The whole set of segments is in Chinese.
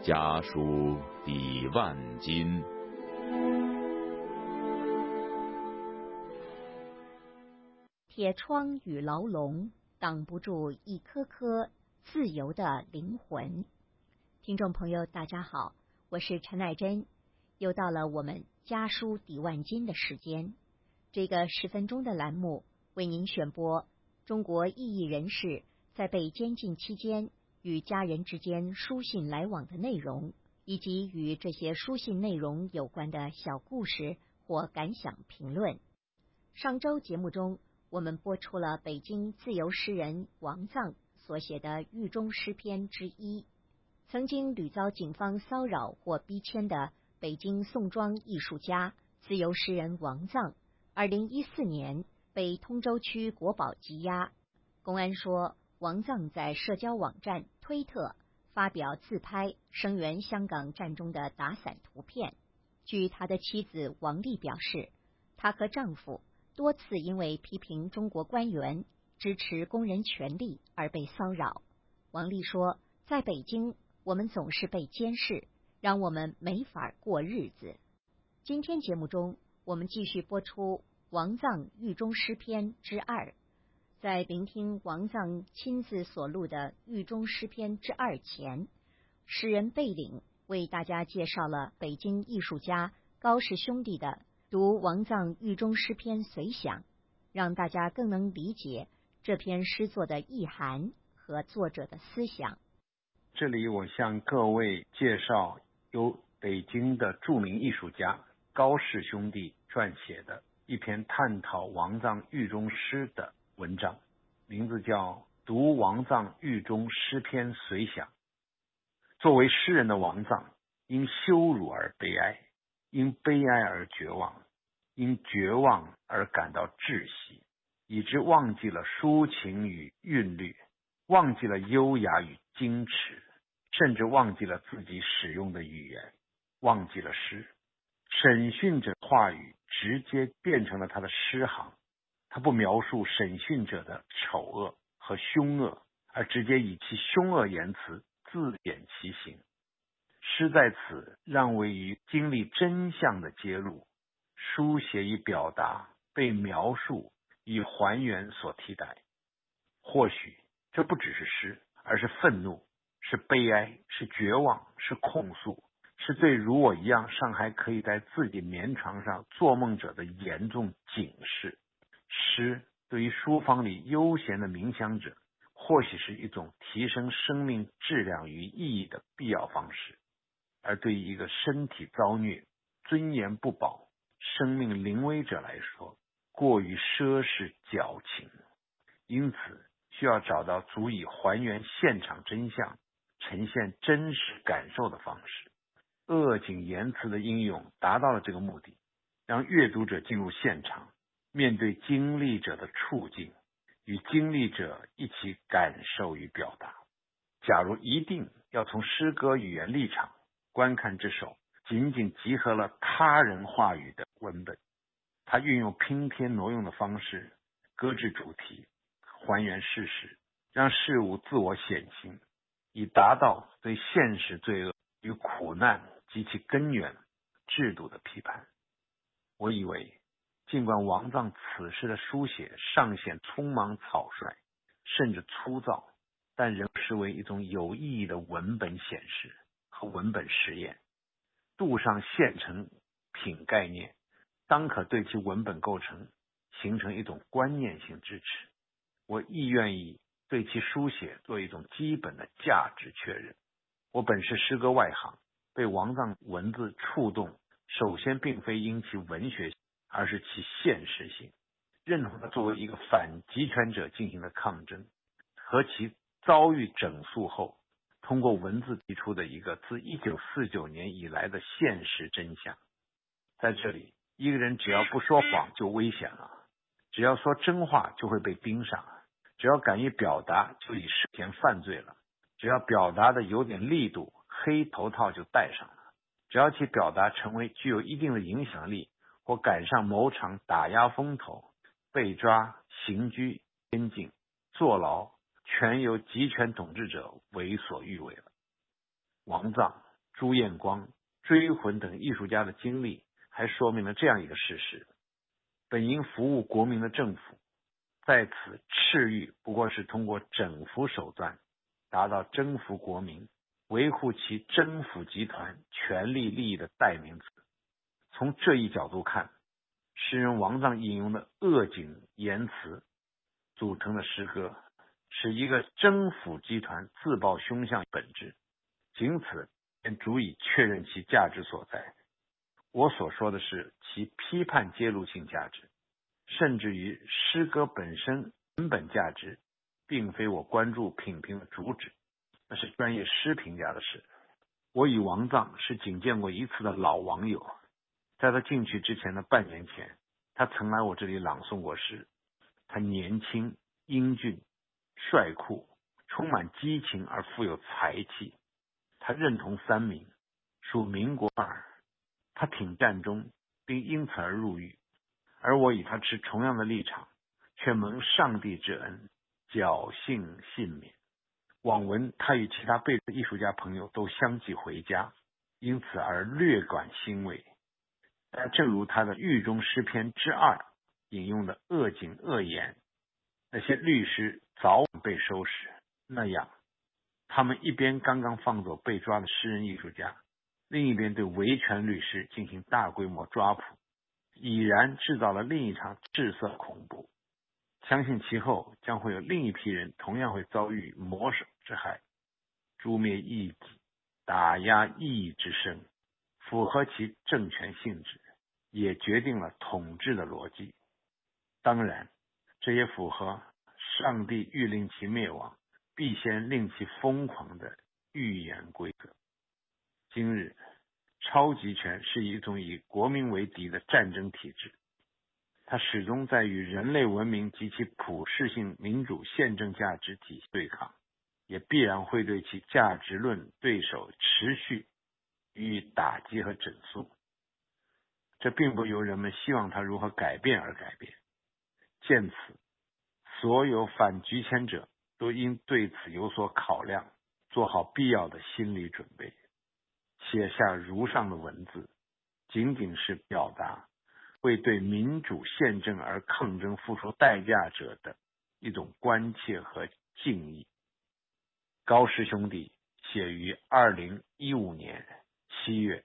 家书抵万金。铁窗与牢笼挡不住一颗颗自由的灵魂。听众朋友，大家好，我是陈乃珍，又到了我们家书抵万金的时间。这个十分钟的栏目为您选播中国异议人士在被监禁期间与家人之间书信来往的内容，以及与这些书信内容有关的小故事或感想评论。上周节目中。我们播出了北京自由诗人王藏所写的《狱中诗篇》之一。曾经屡遭警方骚扰或逼迁的北京宋庄艺术家、自由诗人王藏，二零一四年被通州区国保羁押。公安说，王藏在社交网站推特发表自拍声援香港战中的打伞图片。据他的妻子王丽表示，她和丈夫。多次因为批评中国官员支持工人权利而被骚扰。王丽说：“在北京，我们总是被监视，让我们没法过日子。”今天节目中，我们继续播出王藏狱中诗篇之二。在聆听王藏亲自所录的狱中诗篇之二前，诗人贝岭为大家介绍了北京艺术家高氏兄弟的。读王藏狱中诗篇随想，让大家更能理解这篇诗作的意涵和作者的思想。这里我向各位介绍由北京的著名艺术家高氏兄弟撰写的一篇探讨王藏狱中诗的文章，名字叫《读王藏狱中诗篇随想》。作为诗人的王藏，因羞辱而悲哀。因悲哀而绝望，因绝望而感到窒息，以致忘记了抒情与韵律，忘记了优雅与矜持，甚至忘记了自己使用的语言，忘记了诗。审讯者话语直接变成了他的诗行，他不描述审讯者的丑恶和凶恶，而直接以其凶恶言辞自贬其行。诗在此让位于经历真相的揭露，书写与表达被描述与还原所替代。或许这不只是诗，而是愤怒，是悲哀，是绝望，是控诉，是对如我一样尚还可以在自己眠床上做梦者的严重警示。诗对于书房里悠闲的冥想者，或许是一种提升生命质量与意义的必要方式。而对于一个身体遭虐、尊严不保、生命临危者来说，过于奢侈矫情，因此需要找到足以还原现场真相、呈现真实感受的方式。扼颈言辞的应用达到了这个目的，让阅读者进入现场，面对经历者的处境，与经历者一起感受与表达。假如一定要从诗歌语言立场，观看这首仅仅集合了他人话语的文本，他运用拼贴挪用的方式搁置主题，还原事实，让事物自我显形，以达到对现实罪恶与苦难及其根源制度的批判。我以为，尽管王藏此时的书写尚显匆忙草率，甚至粗糙，但仍视为一种有意义的文本显示。和文本实验，杜上现成品概念，当可对其文本构成形成一种观念性支持。我亦愿意对其书写做一种基本的价值确认。我本是诗歌外行，被王藏文字触动，首先并非因其文学，而是其现实性。认同他作为一个反集权者进行的抗争，和其遭遇整肃后。通过文字提出的一个自一九四九年以来的现实真相，在这里，一个人只要不说谎就危险了，只要说真话就会被盯上，只要敢于表达就已涉嫌犯罪了，只要表达的有点力度，黑头套就戴上了，只要其表达成为具有一定的影响力或赶上某场打压风头，被抓、刑拘、监禁、坐牢。全由集权统治者为所欲为了。王藏朱彦光、追魂等艺术家的经历，还说明了这样一个事实：本应服务国民的政府，在此赤欲不过是通过整服手段，达到征服国民、维护其征服集团权力利益的代名词。从这一角度看，诗人王藏引用的恶景言辞组成的诗歌，是一个征服集团自报凶相本质，仅此便足以确认其价值所在。我所说的是其批判揭露性价值，甚至于诗歌本身文本价值，并非我关注品评的主旨，那是专业诗评家的事。我与王藏是仅见过一次的老网友。在他进去之前的半年前，他曾来我这里朗诵过诗。他年轻、英俊、帅酷，充满激情而富有才气。他认同三民，属民国二。他挺战中，并因此而入狱。而我与他持同样的立场，却蒙上帝之恩，侥幸幸免。网闻他与其他被艺术家朋友都相继回家，因此而略感欣慰。但正如他的《狱中诗篇》之二引用的“恶警恶言”，那些律师早晚被收拾那样，他们一边刚刚放走被抓的诗人艺术家，另一边对维权律师进行大规模抓捕，已然制造了另一场赤色恐怖。相信其后将会有另一批人同样会遭遇魔手之害，诛灭异己，打压异议之声。符合其政权性质，也决定了统治的逻辑。当然，这也符合上帝欲令其灭亡，必先令其疯狂的预言规则。今日，超级权是一种以国民为敌的战争体制，它始终在与人类文明及其普世性民主宪政价值体系对抗，也必然会对其价值论对手持续。予以打击和整肃，这并不由人们希望他如何改变而改变。见此，所有反局迁者都应对此有所考量，做好必要的心理准备。写下如上的文字，仅仅是表达为对民主宪政而抗争付出代价者的一种关切和敬意。高师兄弟写于二零一五年。七月，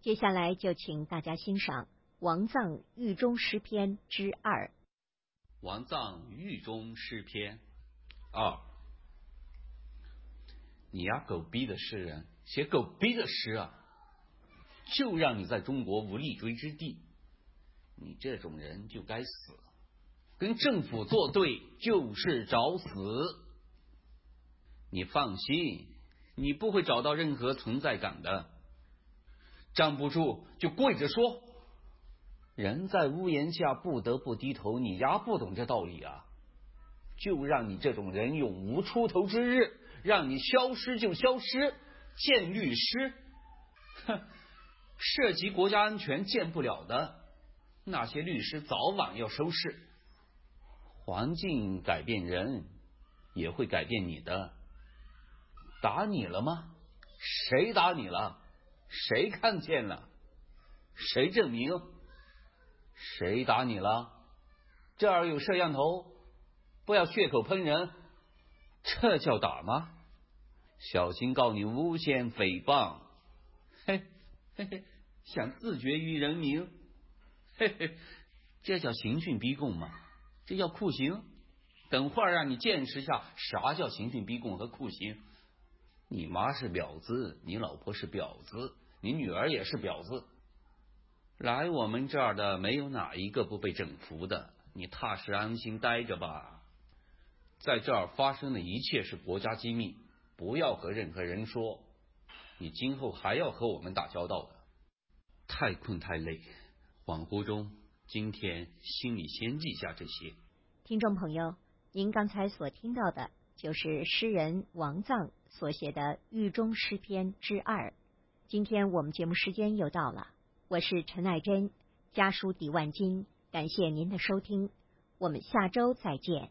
接下来就请大家欣赏王藏狱中诗篇之二。王藏狱中诗篇二，你呀，狗逼的诗人，写狗逼的诗啊，就让你在中国无立锥之地。你这种人就该死，跟政府作对就是找死。你放心。你不会找到任何存在感的，站不住就跪着说。人在屋檐下不得不低头，你丫不懂这道理啊！就让你这种人永无出头之日，让你消失就消失。见律师，哼，涉及国家安全见不了的那些律师，早晚要收拾。环境改变人，也会改变你的。打你了吗？谁打你了？谁看见了？谁证明？谁打你了？这儿有摄像头，不要血口喷人，这叫打吗？小心告你诬陷诽谤，嘿嘿嘿，想自绝于人民，嘿嘿，这叫刑讯逼供吗？这叫酷刑？等会儿让你见识下啥叫刑讯逼供和酷刑。你妈是婊子，你老婆是婊子，你女儿也是婊子。来我们这儿的没有哪一个不被整服的，你踏实安心待着吧。在这儿发生的一切是国家机密，不要和任何人说。你今后还要和我们打交道的。太困太累，恍惚中，今天心里先记下这些。听众朋友，您刚才所听到的。就是诗人王藏所写的《狱中诗篇》之二。今天我们节目时间又到了，我是陈爱珍，家书抵万金，感谢您的收听，我们下周再见。